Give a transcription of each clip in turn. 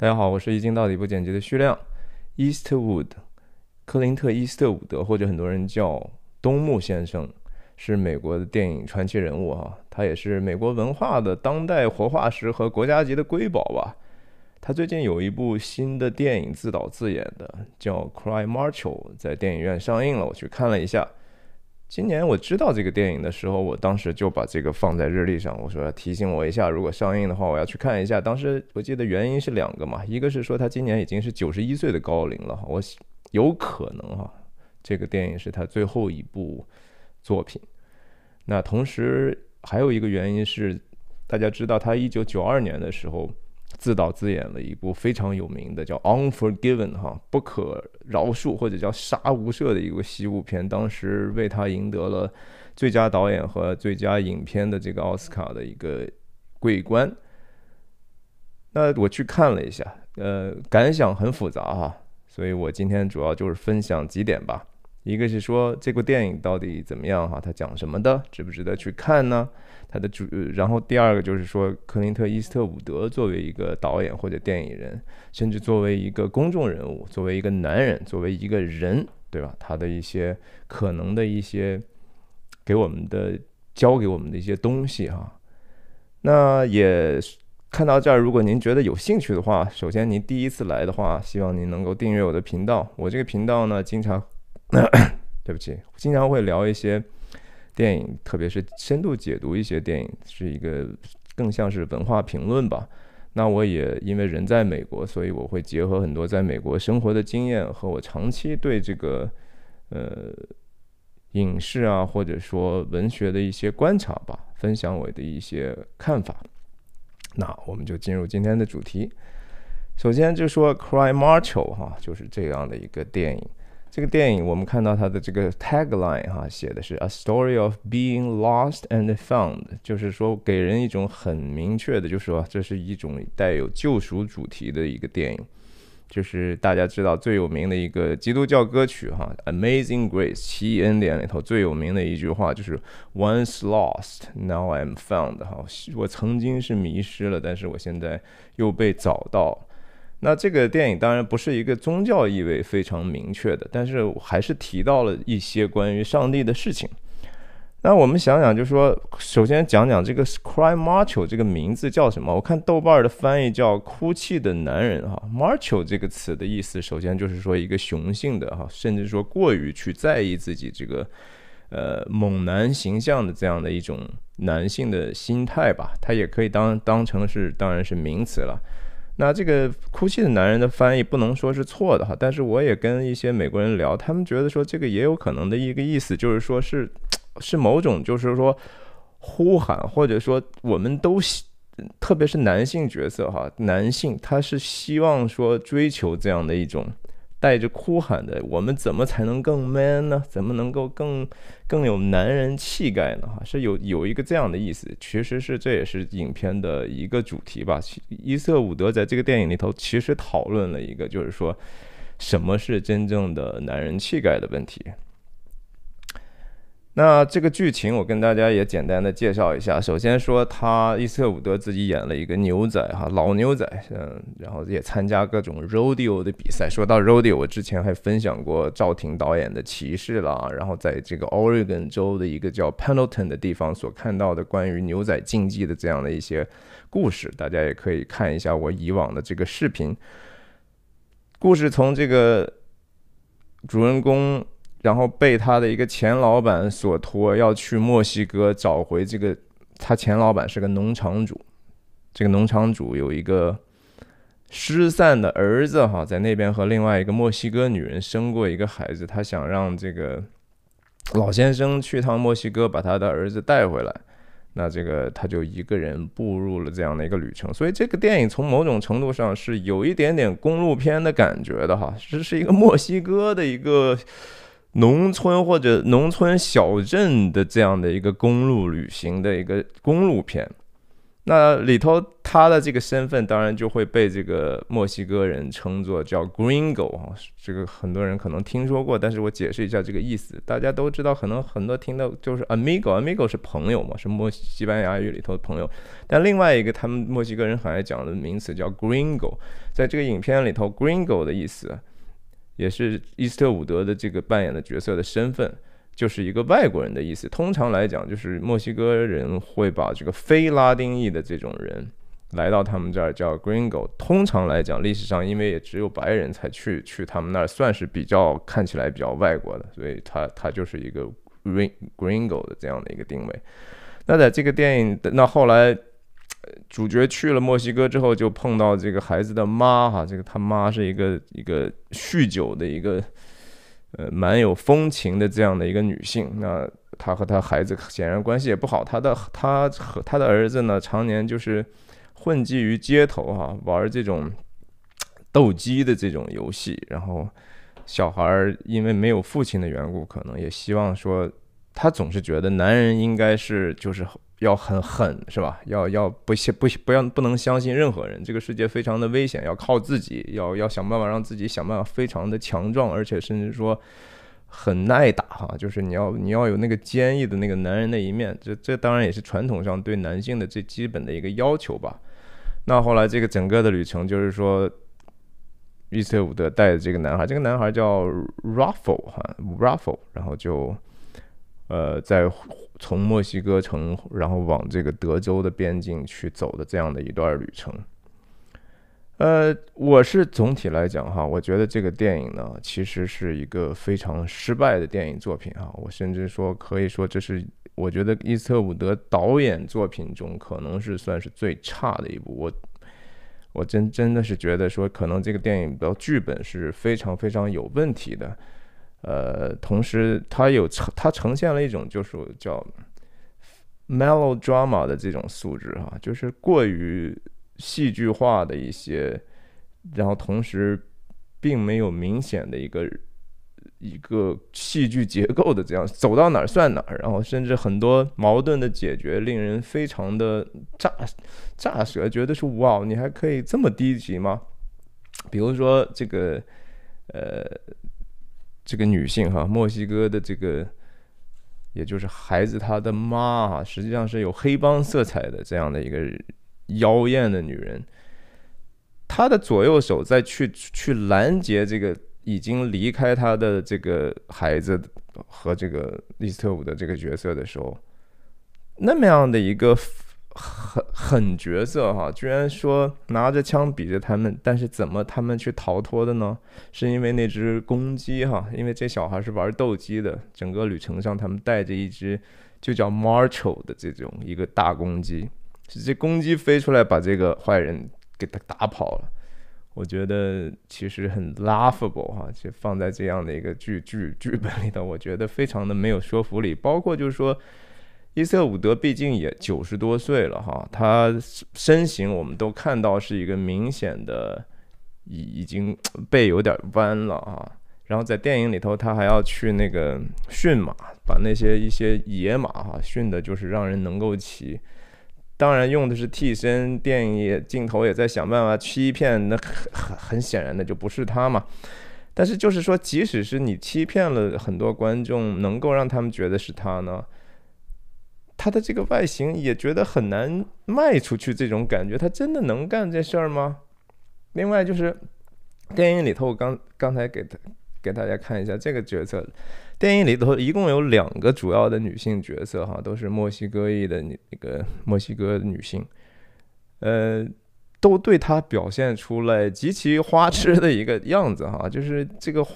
大家好，我是一镜到底不剪辑的徐亮。Eastwood，克林特·伊斯特伍德，或者很多人叫东木先生，是美国的电影传奇人物哈。他也是美国文化的当代活化石和国家级的瑰宝吧。他最近有一部新的电影，自导自演的，叫《Cry Marshall》，在电影院上映了，我去看了一下。今年我知道这个电影的时候，我当时就把这个放在日历上，我说提醒我一下，如果上映的话，我要去看一下。当时我记得原因是两个嘛，一个是说他今年已经是九十一岁的高龄了，我有可能哈，这个电影是他最后一部作品。那同时还有一个原因是，大家知道他一九九二年的时候。自导自演了一部非常有名的叫《Unforgiven》哈，不可饶恕或者叫杀无赦的一个西部片，当时为他赢得了最佳导演和最佳影片的这个奥斯卡的一个桂冠。那我去看了一下，呃，感想很复杂哈，所以我今天主要就是分享几点吧。一个是说这部电影到底怎么样哈，它讲什么的，值不值得去看呢？它的主，然后第二个就是说，克林特·伊斯特伍德作为一个导演或者电影人，甚至作为一个公众人物，作为一个男人，作为一个人，对吧？他的一些可能的一些给我们的教给我们的一些东西哈。那也看到这儿，如果您觉得有兴趣的话，首先您第一次来的话，希望您能够订阅我的频道。我这个频道呢，经常，那 对不起，经常会聊一些。电影，特别是深度解读一些电影，是一个更像是文化评论吧。那我也因为人在美国，所以我会结合很多在美国生活的经验和我长期对这个呃影视啊或者说文学的一些观察吧，分享我的一些看法。那我们就进入今天的主题。首先就说《Cry Marshall》哈，就是这样的一个电影。这个电影我们看到它的这个 tagline 哈，写的是 A story of being lost and found，就是说给人一种很明确的，就是说这是一种带有救赎主题的一个电影。就是大家知道最有名的一个基督教歌曲哈，《Amazing Grace》奇异恩典里头最有名的一句话就是 Once lost, now I'm found。哈，我曾经是迷失了，但是我现在又被找到。那这个电影当然不是一个宗教意味非常明确的，但是还是提到了一些关于上帝的事情。那我们想想，就说首先讲讲这个 “cry macho” 这个名字叫什么？我看豆瓣的翻译叫“哭泣的男人”哈。macho 这个词的意思，首先就是说一个雄性的哈，甚至说过于去在意自己这个呃猛男形象的这样的一种男性的心态吧。它也可以当当成是，当然是名词了。那这个哭泣的男人的翻译不能说是错的哈，但是我也跟一些美国人聊，他们觉得说这个也有可能的一个意思，就是说是 是某种就是说呼喊，或者说我们都希，特别是男性角色哈，男性他是希望说追求这样的一种。带着哭喊的，我们怎么才能更 man 呢？怎么能够更更有男人气概呢？哈，是有有一个这样的意思，其实是这也是影片的一个主题吧。伊瑟伍德在这个电影里头其实讨论了一个，就是说什么是真正的男人气概的问题。那这个剧情我跟大家也简单的介绍一下。首先说他伊瑟伍德自己演了一个牛仔哈，老牛仔，嗯，然后也参加各种 rodeo 的比赛。说到 rodeo，我之前还分享过赵婷导演的《骑士》啦，然后在这个 Oregon 州的一个叫 Pendleton 的地方所看到的关于牛仔竞技的这样的一些故事，大家也可以看一下我以往的这个视频。故事从这个主人公。然后被他的一个前老板所托，要去墨西哥找回这个。他前老板是个农场主，这个农场主有一个失散的儿子，哈，在那边和另外一个墨西哥女人生过一个孩子。他想让这个老先生去趟墨西哥，把他的儿子带回来。那这个他就一个人步入了这样的一个旅程。所以这个电影从某种程度上是有一点点公路片的感觉的，哈，这是一个墨西哥的一个。农村或者农村小镇的这样的一个公路旅行的一个公路片，那里头他的这个身份当然就会被这个墨西哥人称作叫 Gringo 啊，这个很多人可能听说过，但是我解释一下这个意思，大家都知道，可能很多听到就是 Amigo，Amigo 是朋友嘛，是墨西班牙语里头的朋友，但另外一个他们墨西哥人很爱讲的名词叫 Gringo，在这个影片里头，Gringo 的意思也是伊斯特伍德的这个扮演的角色的身份。就是一个外国人的意思。通常来讲，就是墨西哥人会把这个非拉丁裔的这种人来到他们这儿叫 Gringo。通常来讲，历史上因为也只有白人才去去他们那儿，算是比较看起来比较外国的，所以他他就是一个 Gringo 的这样的一个定位。那在这个电影的，那后来主角去了墨西哥之后，就碰到这个孩子的妈哈，这个他妈是一个一个酗酒的一个。呃，蛮有风情的这样的一个女性，那她和她孩子显然关系也不好。她的她和她的儿子呢，常年就是混迹于街头哈，玩这种斗鸡的这种游戏。然后小孩因为没有父亲的缘故，可能也希望说，他总是觉得男人应该是就是。要很狠是吧？要要不相不不要不能相信任何人，这个世界非常的危险，要靠自己，要要想办法让自己想办法非常的强壮，而且甚至说很耐打哈，就是你要你要有那个坚毅的那个男人的一面，这这当然也是传统上对男性的最基本的一个要求吧。那后来这个整个的旅程就是说，伊斯伍德带着这个男孩，这个男孩叫 Raffle 哈，Raffle，然后就呃在。从墨西哥城，然后往这个德州的边境去走的这样的一段旅程，呃，我是总体来讲哈，我觉得这个电影呢，其实是一个非常失败的电影作品啊。我甚至说可以说这是我觉得伊斯特伍德导演作品中可能是算是最差的一部。我我真真的是觉得说，可能这个电影的剧本是非常非常有问题的。呃，同时它有它呈现了一种就是叫 melodrama 的这种素质哈，就是过于戏剧化的一些，然后同时并没有明显的一个一个戏剧结构的这样走到哪儿算哪儿，然后甚至很多矛盾的解决令人非常的炸炸舌，觉得是哇，你还可以这么低级吗？比如说这个呃。这个女性哈，墨西哥的这个，也就是孩子他的妈哈，实际上是有黑帮色彩的这样的一个妖艳的女人。她的左右手在去去拦截这个已经离开她的这个孩子和这个利斯特伍的这个角色的时候，那么样的一个。狠狠角色哈，居然说拿着枪比着他们，但是怎么他们去逃脱的呢？是因为那只公鸡哈，因为这小孩是玩斗鸡的，整个旅程上他们带着一只就叫 Marshall 的这种一个大公鸡，是这公鸡飞出来把这个坏人给他打跑了。我觉得其实很 laughable 哈，就放在这样的一个剧剧剧本里头，我觉得非常的没有说服力，包括就是说。伊瑟伍德毕竟也九十多岁了哈，他身形我们都看到是一个明显的已已经背有点弯了啊。然后在电影里头，他还要去那个驯马，把那些一些野马哈驯的，就是让人能够骑。当然用的是替身，电影也镜头也在想办法欺骗，那很很很显然的就不是他嘛。但是就是说，即使是你欺骗了很多观众，能够让他们觉得是他呢？他的这个外形也觉得很难卖出去，这种感觉，他真的能干这事儿吗？另外就是电影里头，我刚刚才给他给大家看一下这个角色，电影里头一共有两个主要的女性角色，哈，都是墨西哥裔的那个墨西哥女性，呃。都对他表现出来极其花痴的一个样子哈，就是这个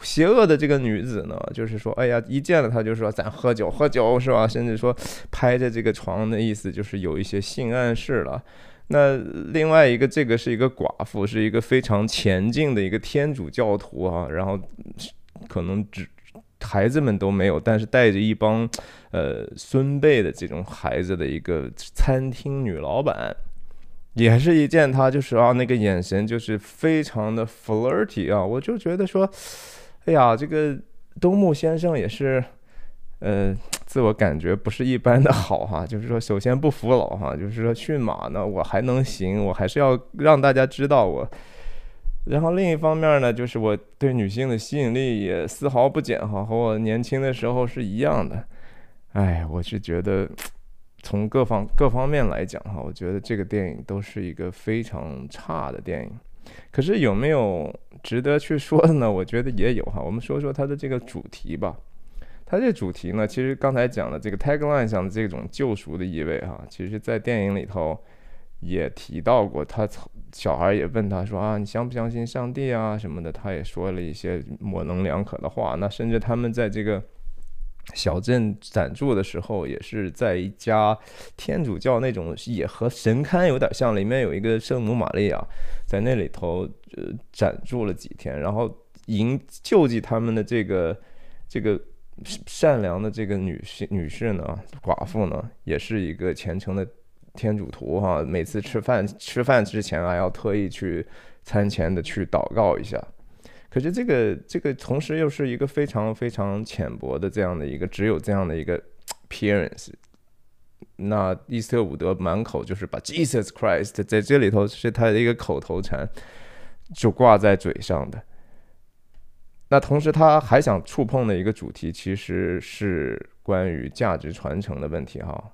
邪恶的这个女子呢，就是说，哎呀，一见了他就说咱喝酒喝酒是吧？甚至说拍着这个床的意思就是有一些性暗示了。那另外一个，这个是一个寡妇，是一个非常前进的一个天主教徒啊，然后可能只孩子们都没有，但是带着一帮呃孙辈的这种孩子的一个餐厅女老板。也是一见他就是啊，那个眼神就是非常的 flirty 啊，我就觉得说，哎呀，这个东木先生也是呃，自我感觉不是一般的好哈。就是说，首先不服老哈，就是说驯马呢，我还能行，我还是要让大家知道我。然后另一方面呢，就是我对女性的吸引力也丝毫不减哈，和我年轻的时候是一样的。哎，我是觉得从各方各方面来讲哈，我觉得这个电影都是一个非常差的电影。可是有没有值得去说的呢？我觉得也有哈。我们说说它的这个主题吧。它这主题呢，其实刚才讲的这个 tagline 上的这种救赎的意味哈，其实在电影里头也提到过。他小孩也问他说啊，你相不相信上帝啊什么的？他也说了一些模棱两可的话。那甚至他们在这个。小镇暂住的时候，也是在一家天主教那种，也和神龛有点像，里面有一个圣母玛利亚，在那里头呃暂住了几天，然后营救济他们的这个这个善良的这个女士女士呢，寡妇呢，也是一个虔诚的天主徒哈，每次吃饭吃饭之前还要特意去餐前的去祷告一下。可是这个这个同时又是一个非常非常浅薄的这样的一个只有这样的一个 appearance，那伊斯特伍德满口就是把 Jesus Christ 在这里头是他的一个口头禅，就挂在嘴上的。那同时他还想触碰的一个主题其实是关于价值传承的问题哈。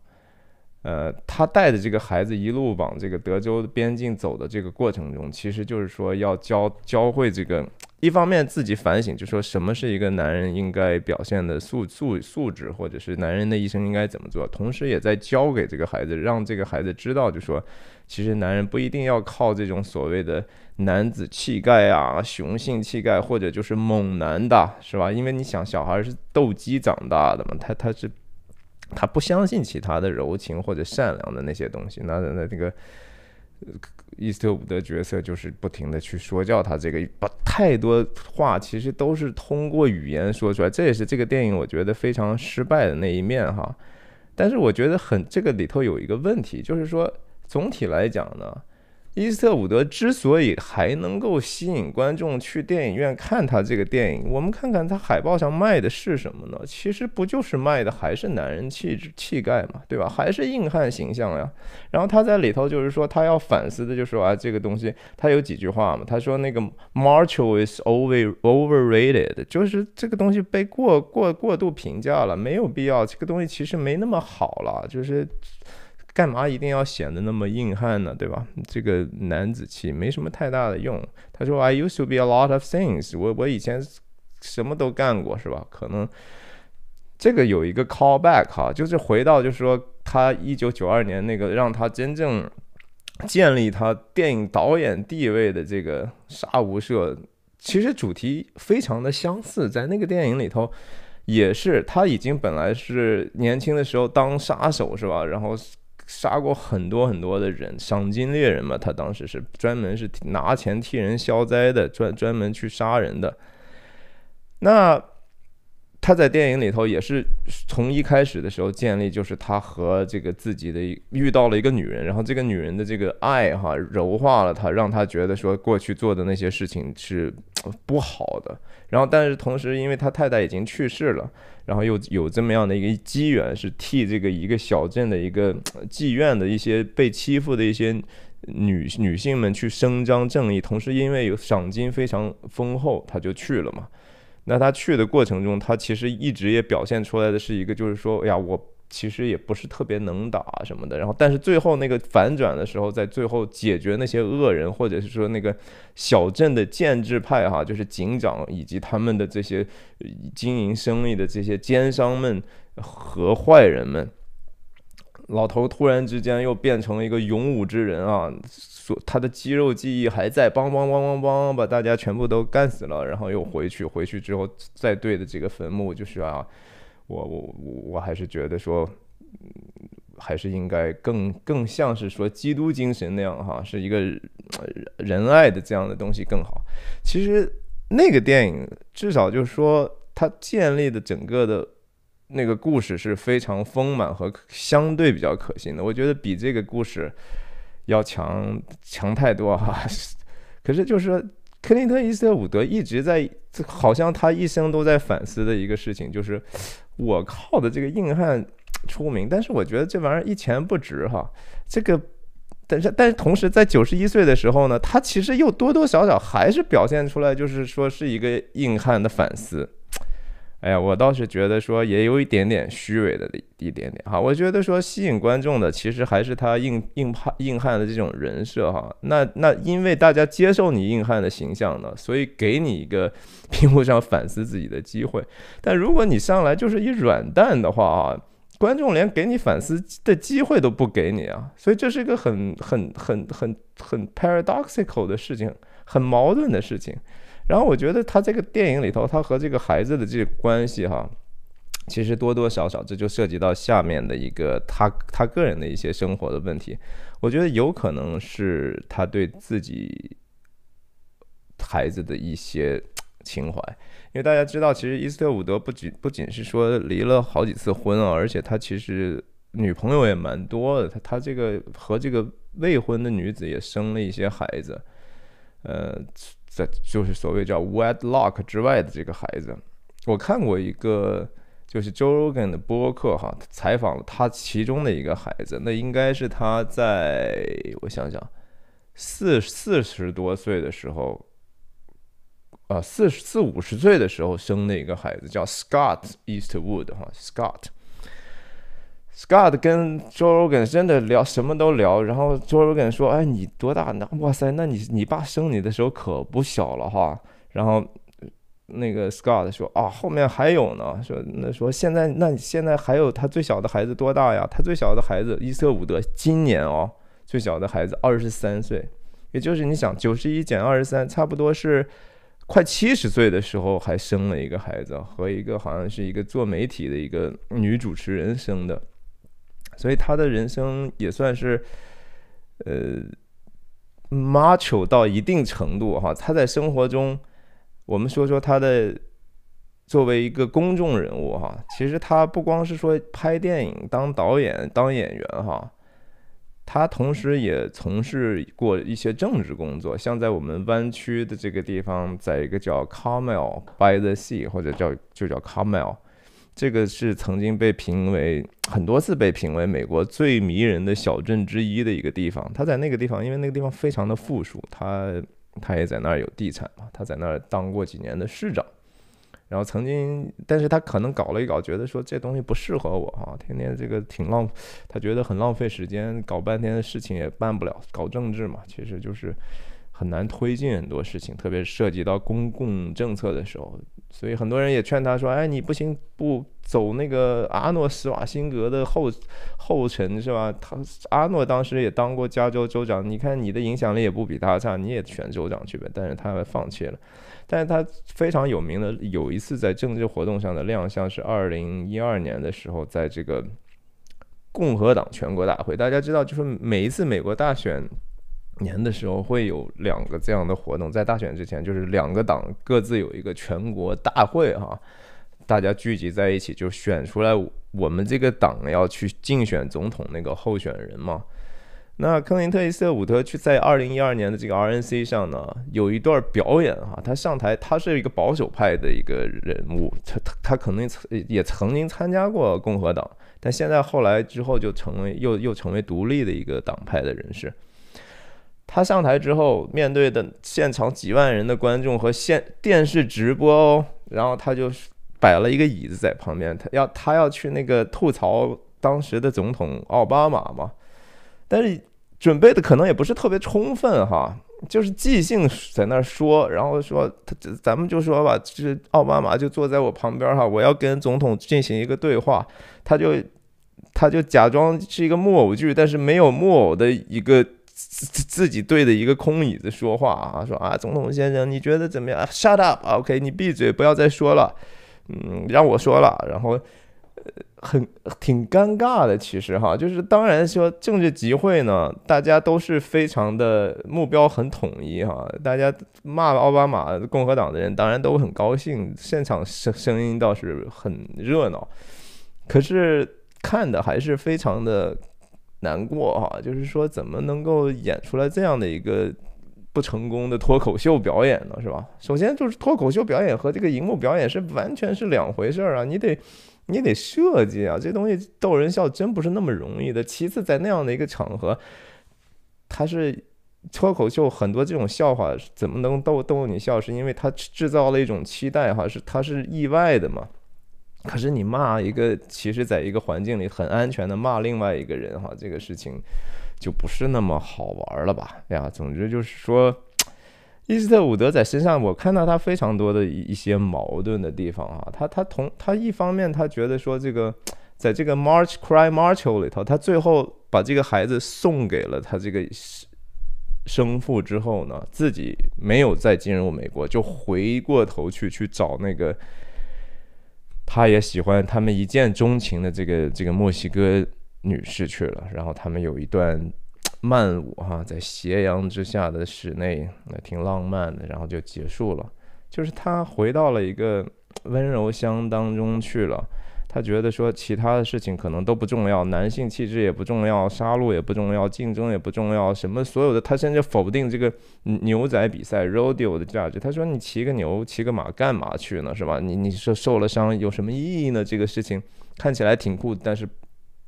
呃，他带着这个孩子一路往这个德州边境走的这个过程中，其实就是说要教教会这个，一方面自己反省，就说什么是一个男人应该表现的素素素质，或者是男人的一生应该怎么做，同时也在教给这个孩子，让这个孩子知道，就说其实男人不一定要靠这种所谓的男子气概啊、雄性气概，或者就是猛男的，是吧？因为你想，小孩是斗鸡长大的嘛，他他是。他不相信其他的柔情或者善良的那些东西，那那那这个伊斯特伍德角色就是不停的去说教他这个，把太多话其实都是通过语言说出来，这也是这个电影我觉得非常失败的那一面哈。但是我觉得很这个里头有一个问题，就是说总体来讲呢。伊斯特伍德之所以还能够吸引观众去电影院看他这个电影，我们看看他海报上卖的是什么呢？其实不就是卖的还是男人气质、气概嘛，对吧？还是硬汉形象呀。然后他在里头就是说，他要反思的就是说啊，这个东西他有几句话嘛，他说那个 Marshall is over overrated，就是这个东西被过过过度评价了，没有必要。这个东西其实没那么好了，就是。干嘛一定要显得那么硬汉呢？对吧？这个男子气没什么太大的用。他说：“I used to be a lot of things。我我以前什么都干过，是吧？可能这个有一个 callback 哈，就是回到就是说他一九九二年那个让他真正建立他电影导演地位的这个杀无赦，其实主题非常的相似，在那个电影里头也是他已经本来是年轻的时候当杀手是吧？然后。杀过很多很多的人，赏金猎人嘛，他当时是专门是拿钱替人消灾的，专专门去杀人的。那他在电影里头也是从一开始的时候建立，就是他和这个自己的遇到了一个女人，然后这个女人的这个爱哈柔化了他，让他觉得说过去做的那些事情是不好的。然后但是同时，因为他太太已经去世了。然后又有这么样的一个机缘，是替这个一个小镇的一个妓院的一些被欺负的一些女女性们去伸张正义，同时因为有赏金非常丰厚，他就去了嘛。那他去的过程中，他其实一直也表现出来的是一个，就是说，哎呀，我。其实也不是特别能打什么的，然后但是最后那个反转的时候，在最后解决那些恶人，或者是说那个小镇的建制派哈，就是警长以及他们的这些经营生意的这些奸商们和坏人们，老头突然之间又变成了一个勇武之人啊，所他的肌肉记忆还在，梆梆梆梆梆把大家全部都干死了，然后又回去，回去之后再对着这个坟墓就是啊。我我我我还是觉得说，还是应该更更像是说基督精神那样哈，是一个仁爱的这样的东西更好。其实那个电影至少就是说，它建立的整个的那个故事是非常丰满和相对比较可信的。我觉得比这个故事要强强太多哈。可是就是说。克林特·伊斯特伍德一直在，好像他一生都在反思的一个事情，就是我靠的这个硬汉出名，但是我觉得这玩意儿一钱不值哈。这个，但是但是同时在九十一岁的时候呢，他其实又多多少少还是表现出来，就是说是一个硬汉的反思。哎呀，我倒是觉得说也有一点点虚伪的一点点哈。我觉得说吸引观众的其实还是他硬硬派硬汉的这种人设哈。那那因为大家接受你硬汉的形象呢，所以给你一个屏幕上反思自己的机会。但如果你上来就是一软蛋的话啊，观众连给你反思的机会都不给你啊。所以这是一个很很很很很 paradoxical 的事情，很矛盾的事情。然后我觉得他这个电影里头，他和这个孩子的这个关系哈，其实多多少少这就涉及到下面的一个他他个人的一些生活的问题。我觉得有可能是他对自己孩子的一些情怀，因为大家知道，其实伊斯特伍德不仅不仅是说离了好几次婚啊，而且他其实女朋友也蛮多的。他他这个和这个未婚的女子也生了一些孩子，呃。在就是所谓叫 wedlock 之外的这个孩子，我看过一个就是 Joe Rogan 的播客哈，采访了他其中的一个孩子，那应该是他在我想想四四十多岁的时候，啊四四五十岁的时候生的一个孩子，叫 Scott Eastwood 哈，Scott。Scott 跟 Joe Rogan 真的聊什么都聊，然后 Joe Rogan 说：“哎，你多大？那哇塞，那你你爸生你的时候可不小了哈。”然后那个 Scott 说：“啊，后面还有呢。说那说现在，那现在还有他最小的孩子多大呀？他最小的孩子伊瑟伍德今年哦，最小的孩子二十三岁，也就是你想九十一减二十三，差不多是快七十岁的时候还生了一个孩子，和一个好像是一个做媒体的一个女主持人生的。”所以他的人生也算是，呃，macho 到一定程度哈。他在生活中，我们说说他的作为一个公众人物哈，其实他不光是说拍电影、当导演、当演员哈，他同时也从事过一些政治工作，像在我们湾区的这个地方，在一个叫 Carmel by the Sea 或者叫就叫 Carmel。这个是曾经被评为很多次被评为美国最迷人的小镇之一的一个地方。他在那个地方，因为那个地方非常的富庶，他他也在那儿有地产嘛，他在那儿当过几年的市长。然后曾经，但是他可能搞了一搞，觉得说这东西不适合我啊，天天这个挺浪，他觉得很浪费时间，搞半天的事情也办不了。搞政治嘛，其实就是很难推进很多事情，特别涉及到公共政策的时候。所以很多人也劝他说：“哎，你不行，不走那个阿诺·施瓦辛格的后后尘是吧？他阿诺当时也当过加州州长，你看你的影响力也不比他差，你也选州长去呗。但是他放弃了。但是他非常有名的有一次在政治活动上的亮相是二零一二年的时候，在这个共和党全国大会。大家知道，就是每一次美国大选。”年的时候会有两个这样的活动，在大选之前，就是两个党各自有一个全国大会哈，大家聚集在一起就选出来我们这个党要去竞选总统那个候选人嘛。那克林特·伊斯特伍德去在二零一二年的这个 RNC 上呢，有一段表演哈，他上台，他是一个保守派的一个人物，他他他可能也曾经参加过共和党，但现在后来之后就成为又又成为独立的一个党派的人士。他上台之后，面对的现场几万人的观众和现电视直播哦，然后他就摆了一个椅子在旁边，他要他要去那个吐槽当时的总统奥巴马嘛，但是准备的可能也不是特别充分哈，就是即兴在那儿说，然后说他咱们就说吧，就是奥巴马就坐在我旁边哈，我要跟总统进行一个对话，他就他就假装是一个木偶剧，但是没有木偶的一个。自自己对着一个空椅子说话啊，说啊，总统先生，你觉得怎么样？Shut up，OK，你闭嘴，不要再说了。嗯，让我说了，然后很挺尴尬的，其实哈，就是当然说政治集会呢，大家都是非常的目标很统一哈，大家骂奥巴马共和党的人当然都很高兴，现场声声音倒是很热闹，可是看的还是非常的。难过哈，就是说怎么能够演出来这样的一个不成功的脱口秀表演呢？是吧？首先就是脱口秀表演和这个荧幕表演是完全是两回事儿啊！你得你得设计啊，这东西逗人笑真不是那么容易的。其次，在那样的一个场合，他是脱口秀，很多这种笑话怎么能逗逗你笑？是因为他制造了一种期待哈，是他是意外的嘛？可是你骂一个，其实在一个环境里很安全的骂另外一个人哈，这个事情就不是那么好玩了吧？呀，总之就是说。伊斯特伍德在身上，我看到他非常多的一一些矛盾的地方啊。他他同他一方面，他觉得说这个，在这个 March Cry March 里头，他最后把这个孩子送给了他这个生父之后呢，自己没有再进入美国，就回过头去去找那个他也喜欢、他们一见钟情的这个这个墨西哥女士去了。然后他们有一段。慢舞哈，在斜阳之下的室内，那挺浪漫的，然后就结束了。就是他回到了一个温柔乡当中去了。他觉得说，其他的事情可能都不重要，男性气质也不重要，杀戮也不重要，竞争也不重要，什么所有的，他甚至否定这个牛仔比赛 rodeo 的价值。他说：“你骑个牛，骑个马干嘛去呢？是吧？你你说受了伤有什么意义呢？这个事情看起来挺酷，但是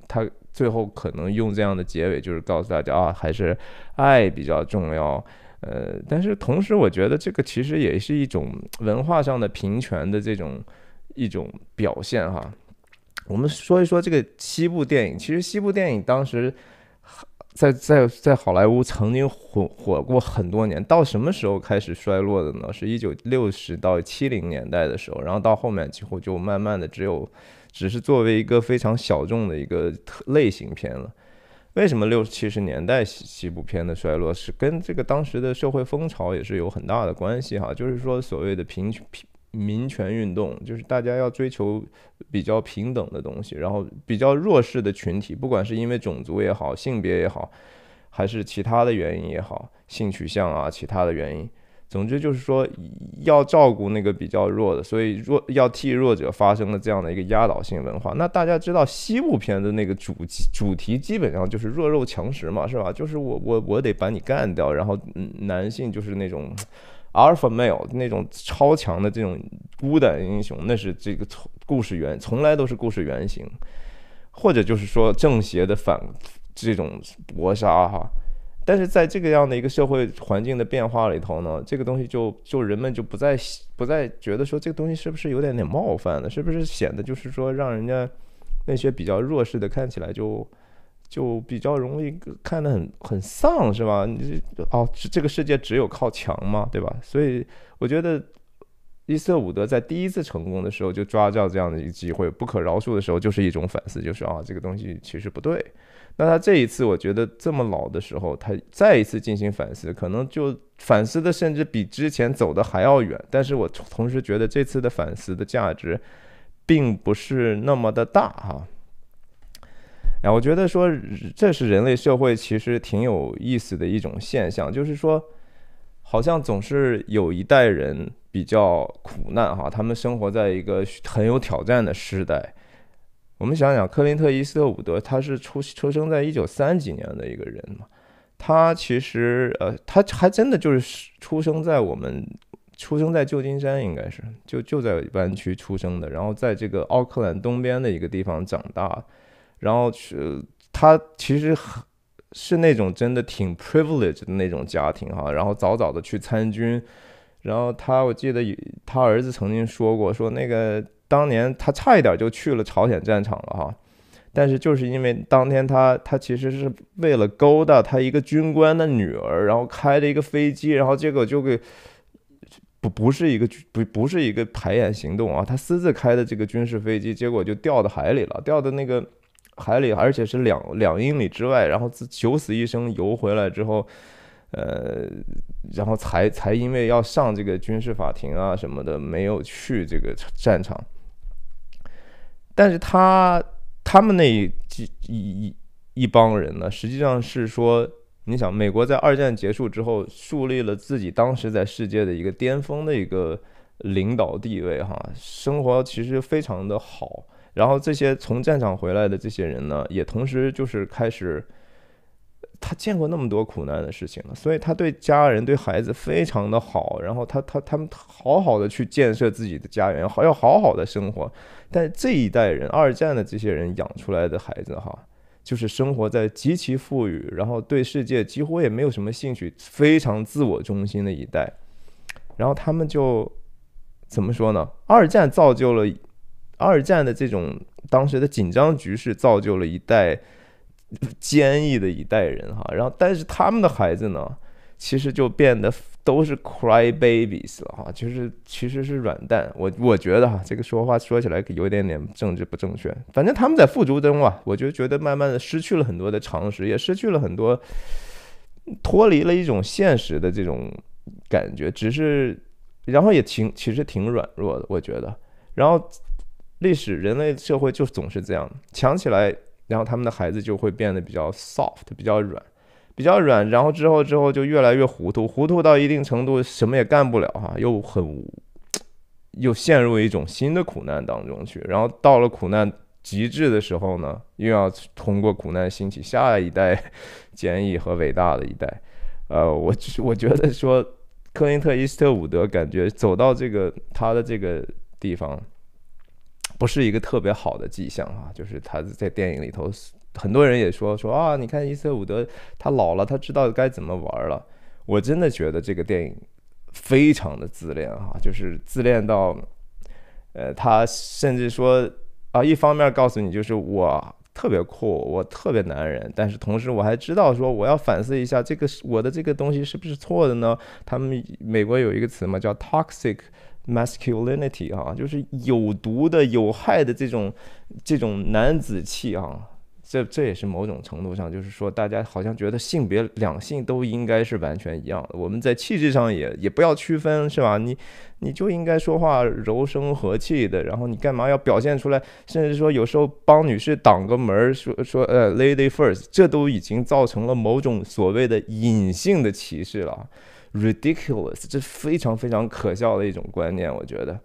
他。”最后可能用这样的结尾，就是告诉大家啊，还是爱比较重要。呃，但是同时，我觉得这个其实也是一种文化上的平权的这种一种表现哈。我们说一说这个西部电影，其实西部电影当时在在在好莱坞曾经火火过很多年，到什么时候开始衰落的呢？是一九六十到七零年代的时候，然后到后面几乎就慢慢的只有。只是作为一个非常小众的一个类型片了。为什么六七十年代西西部片的衰落是跟这个当时的社会风潮也是有很大的关系哈？就是说所谓的平平民权运动，就是大家要追求比较平等的东西，然后比较弱势的群体，不管是因为种族也好、性别也好，还是其他的原因也好、性取向啊、其他的原因。总之就是说，要照顾那个比较弱的，所以弱要替弱者发生了这样的一个压倒性文化。那大家知道西部片的那个主主题基本上就是弱肉强食嘛，是吧？就是我我我得把你干掉，然后男性就是那种 alpha male 那种超强的这种孤胆英雄，那是这个从故事原从来都是故事原型，或者就是说正邪的反这种搏杀哈。但是在这个样的一个社会环境的变化里头呢，这个东西就就人们就不再不再觉得说这个东西是不是有点点冒犯了，是不是显得就是说让人家那些比较弱势的看起来就就比较容易看得很很丧是吧？你哦，这个世界只有靠强吗？对吧？所以我觉得伊瑟伍德在第一次成功的时候就抓到这样的一个机会，不可饶恕的时候就是一种反思，就是啊这个东西其实不对。那他这一次，我觉得这么老的时候，他再一次进行反思，可能就反思的甚至比之前走的还要远。但是我同时觉得这次的反思的价值，并不是那么的大哈。哎，我觉得说这是人类社会其实挺有意思的一种现象，就是说，好像总是有一代人比较苦难哈，他们生活在一个很有挑战的时代。我们想想，克林特·伊斯特伍德，他是出出生在一九三几年的一个人嘛？他其实，呃，他还真的就是出生在我们出生在旧金山，应该是就就在湾区出生的，然后在这个奥克兰东边的一个地方长大，然后是他其实很是那种真的挺 privileged 的那种家庭哈，然后早早的去参军，然后他我记得他儿子曾经说过，说那个。当年他差一点就去了朝鲜战场了哈，但是就是因为当天他他其实是为了勾搭他一个军官的女儿，然后开了一个飞机，然后结果就给不不是一个不不是一个排演行动啊，他私自开的这个军事飞机，结果就掉到海里了，掉到那个海里，而且是两两英里之外，然后自九死一生游回来之后。呃，然后才才因为要上这个军事法庭啊什么的，没有去这个战场。但是他他们那一一一帮人呢，实际上是说，你想，美国在二战结束之后，树立了自己当时在世界的一个巅峰的一个领导地位，哈，生活其实非常的好。然后这些从战场回来的这些人呢，也同时就是开始。他见过那么多苦难的事情了，所以他对家人、对孩子非常的好。然后他他他们好好的去建设自己的家园，好要好好的生活。但这一代人，二战的这些人养出来的孩子哈，就是生活在极其富裕，然后对世界几乎也没有什么兴趣，非常自我中心的一代。然后他们就怎么说呢？二战造就了二战的这种当时的紧张局势，造就了一代。坚毅的一代人哈，然后但是他们的孩子呢，其实就变得都是 cry babies 了哈，就是其实是软蛋。我我觉得哈，这个说话说起来有点点政治不正确。反正他们在付出中啊，我就觉得慢慢的失去了很多的常识，也失去了很多，脱离了一种现实的这种感觉。只是，然后也挺其实挺软弱的，我觉得。然后历史人类社会就总是这样，强起来。然后他们的孩子就会变得比较 soft，比较软，比较软。然后之后之后就越来越糊涂，糊涂到一定程度什么也干不了哈，又很又陷入一种新的苦难当中去。然后到了苦难极致的时候呢，又要通过苦难兴起下一代 坚毅和伟大的一代。呃，我我觉得说克林特·伊斯特伍德感觉走到这个他的这个地方。不是一个特别好的迹象啊，就是他在电影里头，很多人也说说啊，你看伊瑟伍德他老了，他知道该怎么玩了。我真的觉得这个电影非常的自恋哈，就是自恋到，呃，他甚至说啊，一方面告诉你就是我特别酷，我特别男人，但是同时我还知道说我要反思一下这个我的这个东西是不是错的呢？他们美国有一个词嘛，叫 toxic。Masculinity 啊，就是有毒的、有害的这种这种男子气啊，这这也是某种程度上，就是说大家好像觉得性别两性都应该是完全一样的，我们在气质上也也不要区分，是吧？你你就应该说话柔声和气的，然后你干嘛要表现出来？甚至说有时候帮女士挡个门，说说呃 lady first，这都已经造成了某种所谓的隐性的歧视了。ridiculous，这非常非常可笑的一种观念，我觉得，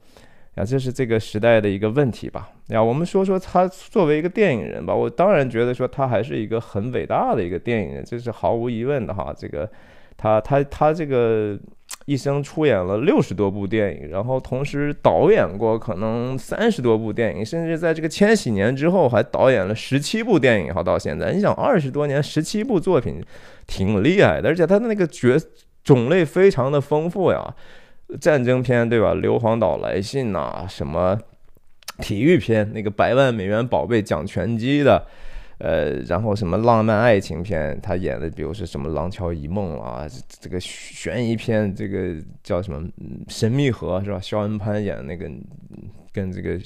啊，这是这个时代的一个问题吧。呀，我们说说他作为一个电影人吧，我当然觉得说他还是一个很伟大的一个电影人，这是毫无疑问的哈。这个，他他他这个一生出演了六十多部电影，然后同时导演过可能三十多部电影，甚至在这个千禧年之后还导演了十七部电影，哈，到现在，你想二十多年十七部作品，挺厉害的，而且他的那个角。种类非常的丰富呀，战争片对吧？硫磺岛来信呐，什么体育片，那个百万美元宝贝讲拳击的，呃，然后什么浪漫爱情片，他演的比如是什么廊桥遗梦啊，这个悬疑片，这个叫什么神秘河是吧？肖恩潘演的那个跟这个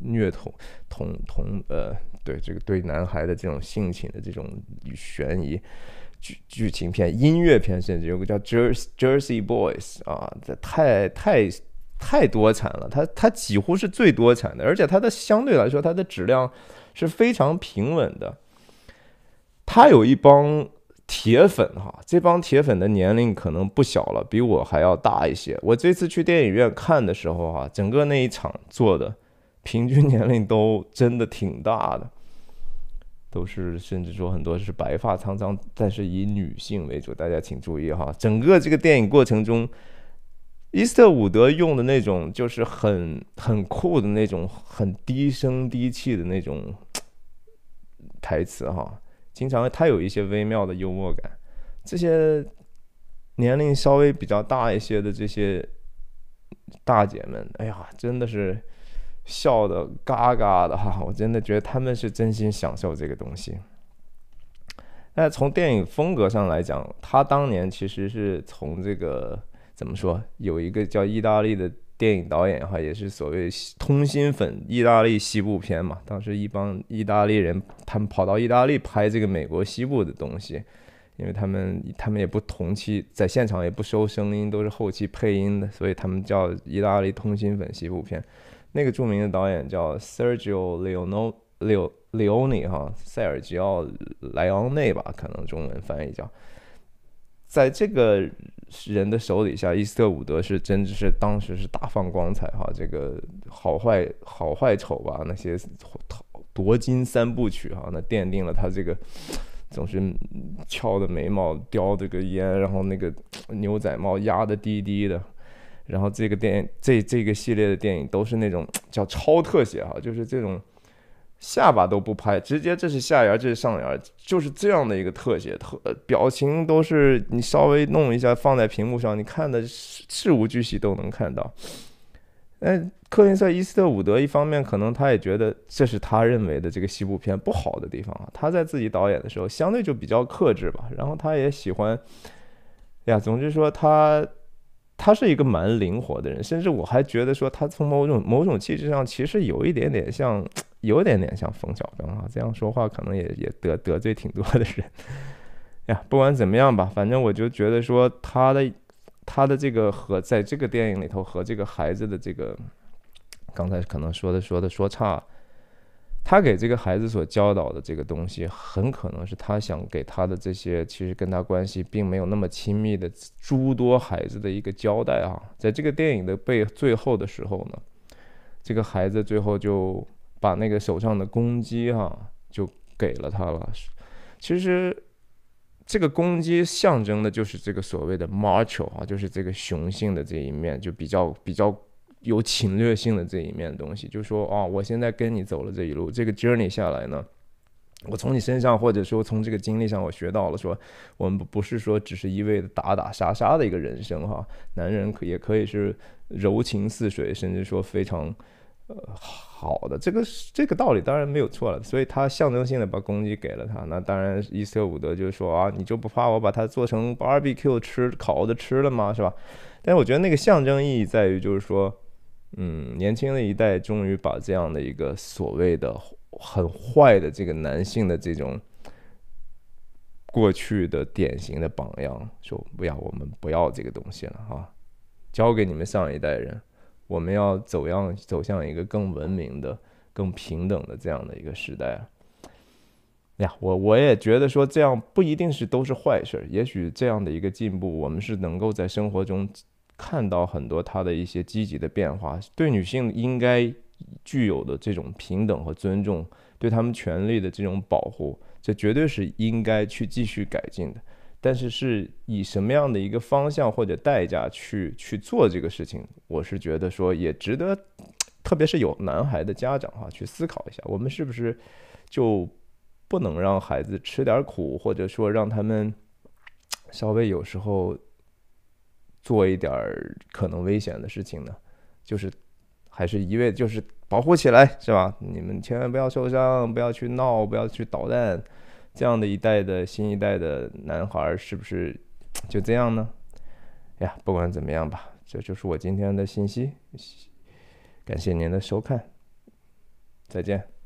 虐童同同呃，对这个对男孩的这种性侵的这种悬疑。剧剧情片、音乐片，甚至有个叫《Jersey Jersey Boys》啊，这太太太多产了。它它几乎是最多产的，而且它的相对来说，它的质量是非常平稳的。他有一帮铁粉哈，这帮铁粉的年龄可能不小了，比我还要大一些。我这次去电影院看的时候哈，整个那一场坐的平均年龄都真的挺大的。都是，甚至说很多是白发苍苍，但是以女性为主。大家请注意哈，整个这个电影过程中，伊斯特伍德用的那种就是很很酷的那种，很低声低气的那种 台词哈。经常他有一些微妙的幽默感。这些年龄稍微比较大一些的这些大姐们，哎呀，真的是。笑的嘎嘎的哈，我真的觉得他们是真心享受这个东西。那从电影风格上来讲，他当年其实是从这个怎么说，有一个叫意大利的电影导演哈，也是所谓通心粉，意大利西部片嘛。当时一帮意大利人，他们跑到意大利拍这个美国西部的东西，因为他们他们也不同期在现场也不收声音，都是后期配音的，所以他们叫意大利通心粉西部片。那个著名的导演叫 Sergio Leone，Leone 哈，塞尔吉奥莱昂内吧，可能中文翻译叫。在这个人的手底下，伊斯特伍德是真的是当时是大放光彩哈，这个好坏好坏丑吧，那些夺金三部曲哈，那奠定了他这个总是翘的眉毛，叼着个烟，然后那个牛仔帽压的低低的。然后这个电影这这个系列的电影都是那种 叫超特写哈，就是这种下巴都不拍，直接这是下眼，这是上眼，就是这样的一个特写，特表情都是你稍微弄一下放在屏幕上，你看的事事无巨细都能看到。哎，克林塞伊斯特伍德一方面可能他也觉得这是他认为的这个西部片不好的地方啊，他在自己导演的时候相对就比较克制吧，然后他也喜欢，呀，总之说他。他是一个蛮灵活的人，甚至我还觉得说他从某种某种气质上其实有一点点像，有一点点像冯小刚啊。这样说话可能也也得得罪挺多的人呀。不管怎么样吧，反正我就觉得说他的他的这个和在这个电影里头和这个孩子的这个，刚才可能说的说的说差。他给这个孩子所教导的这个东西，很可能是他想给他的这些其实跟他关系并没有那么亲密的诸多孩子的一个交代啊。在这个电影的背最后的时候呢，这个孩子最后就把那个手上的公鸡哈就给了他了。其实这个公鸡象征的就是这个所谓的 macho 啊，就是这个雄性的这一面，就比较比较。有侵略性的这一面东西，就说哦，我现在跟你走了这一路，这个 journey 下来呢，我从你身上或者说从这个经历上，我学到了说，我们不是说只是一味的打打杀杀的一个人生哈，男人可也可以是柔情似水，甚至说非常呃好的，这个这个道理当然没有错了，所以他象征性的把公鸡给了他，那当然伊斯特伍德就说啊，你就不怕我把它做成 barbecue 吃烤的吃了吗？是吧？但是我觉得那个象征意义在于就是说。嗯，年轻的一代终于把这样的一个所谓的很坏的这个男性的这种过去的典型的榜样，说不要，我们不要这个东西了哈，交给你们上一代人，我们要走向走向一个更文明的、更平等的这样的一个时代。呀，我我也觉得说这样不一定是都是坏事，也许这样的一个进步，我们是能够在生活中。看到很多他的一些积极的变化，对女性应该具有的这种平等和尊重，对他们权利的这种保护，这绝对是应该去继续改进的。但是是以什么样的一个方向或者代价去去做这个事情，我是觉得说也值得，特别是有男孩的家长哈，去思考一下，我们是不是就不能让孩子吃点苦，或者说让他们稍微有时候。做一点儿可能危险的事情呢，就是还是一味就是保护起来，是吧？你们千万不要受伤，不要去闹，不要去捣蛋。这样的一代的新一代的男孩是不是就这样呢？哎呀，不管怎么样吧，这就是我今天的信息。感谢您的收看，再见。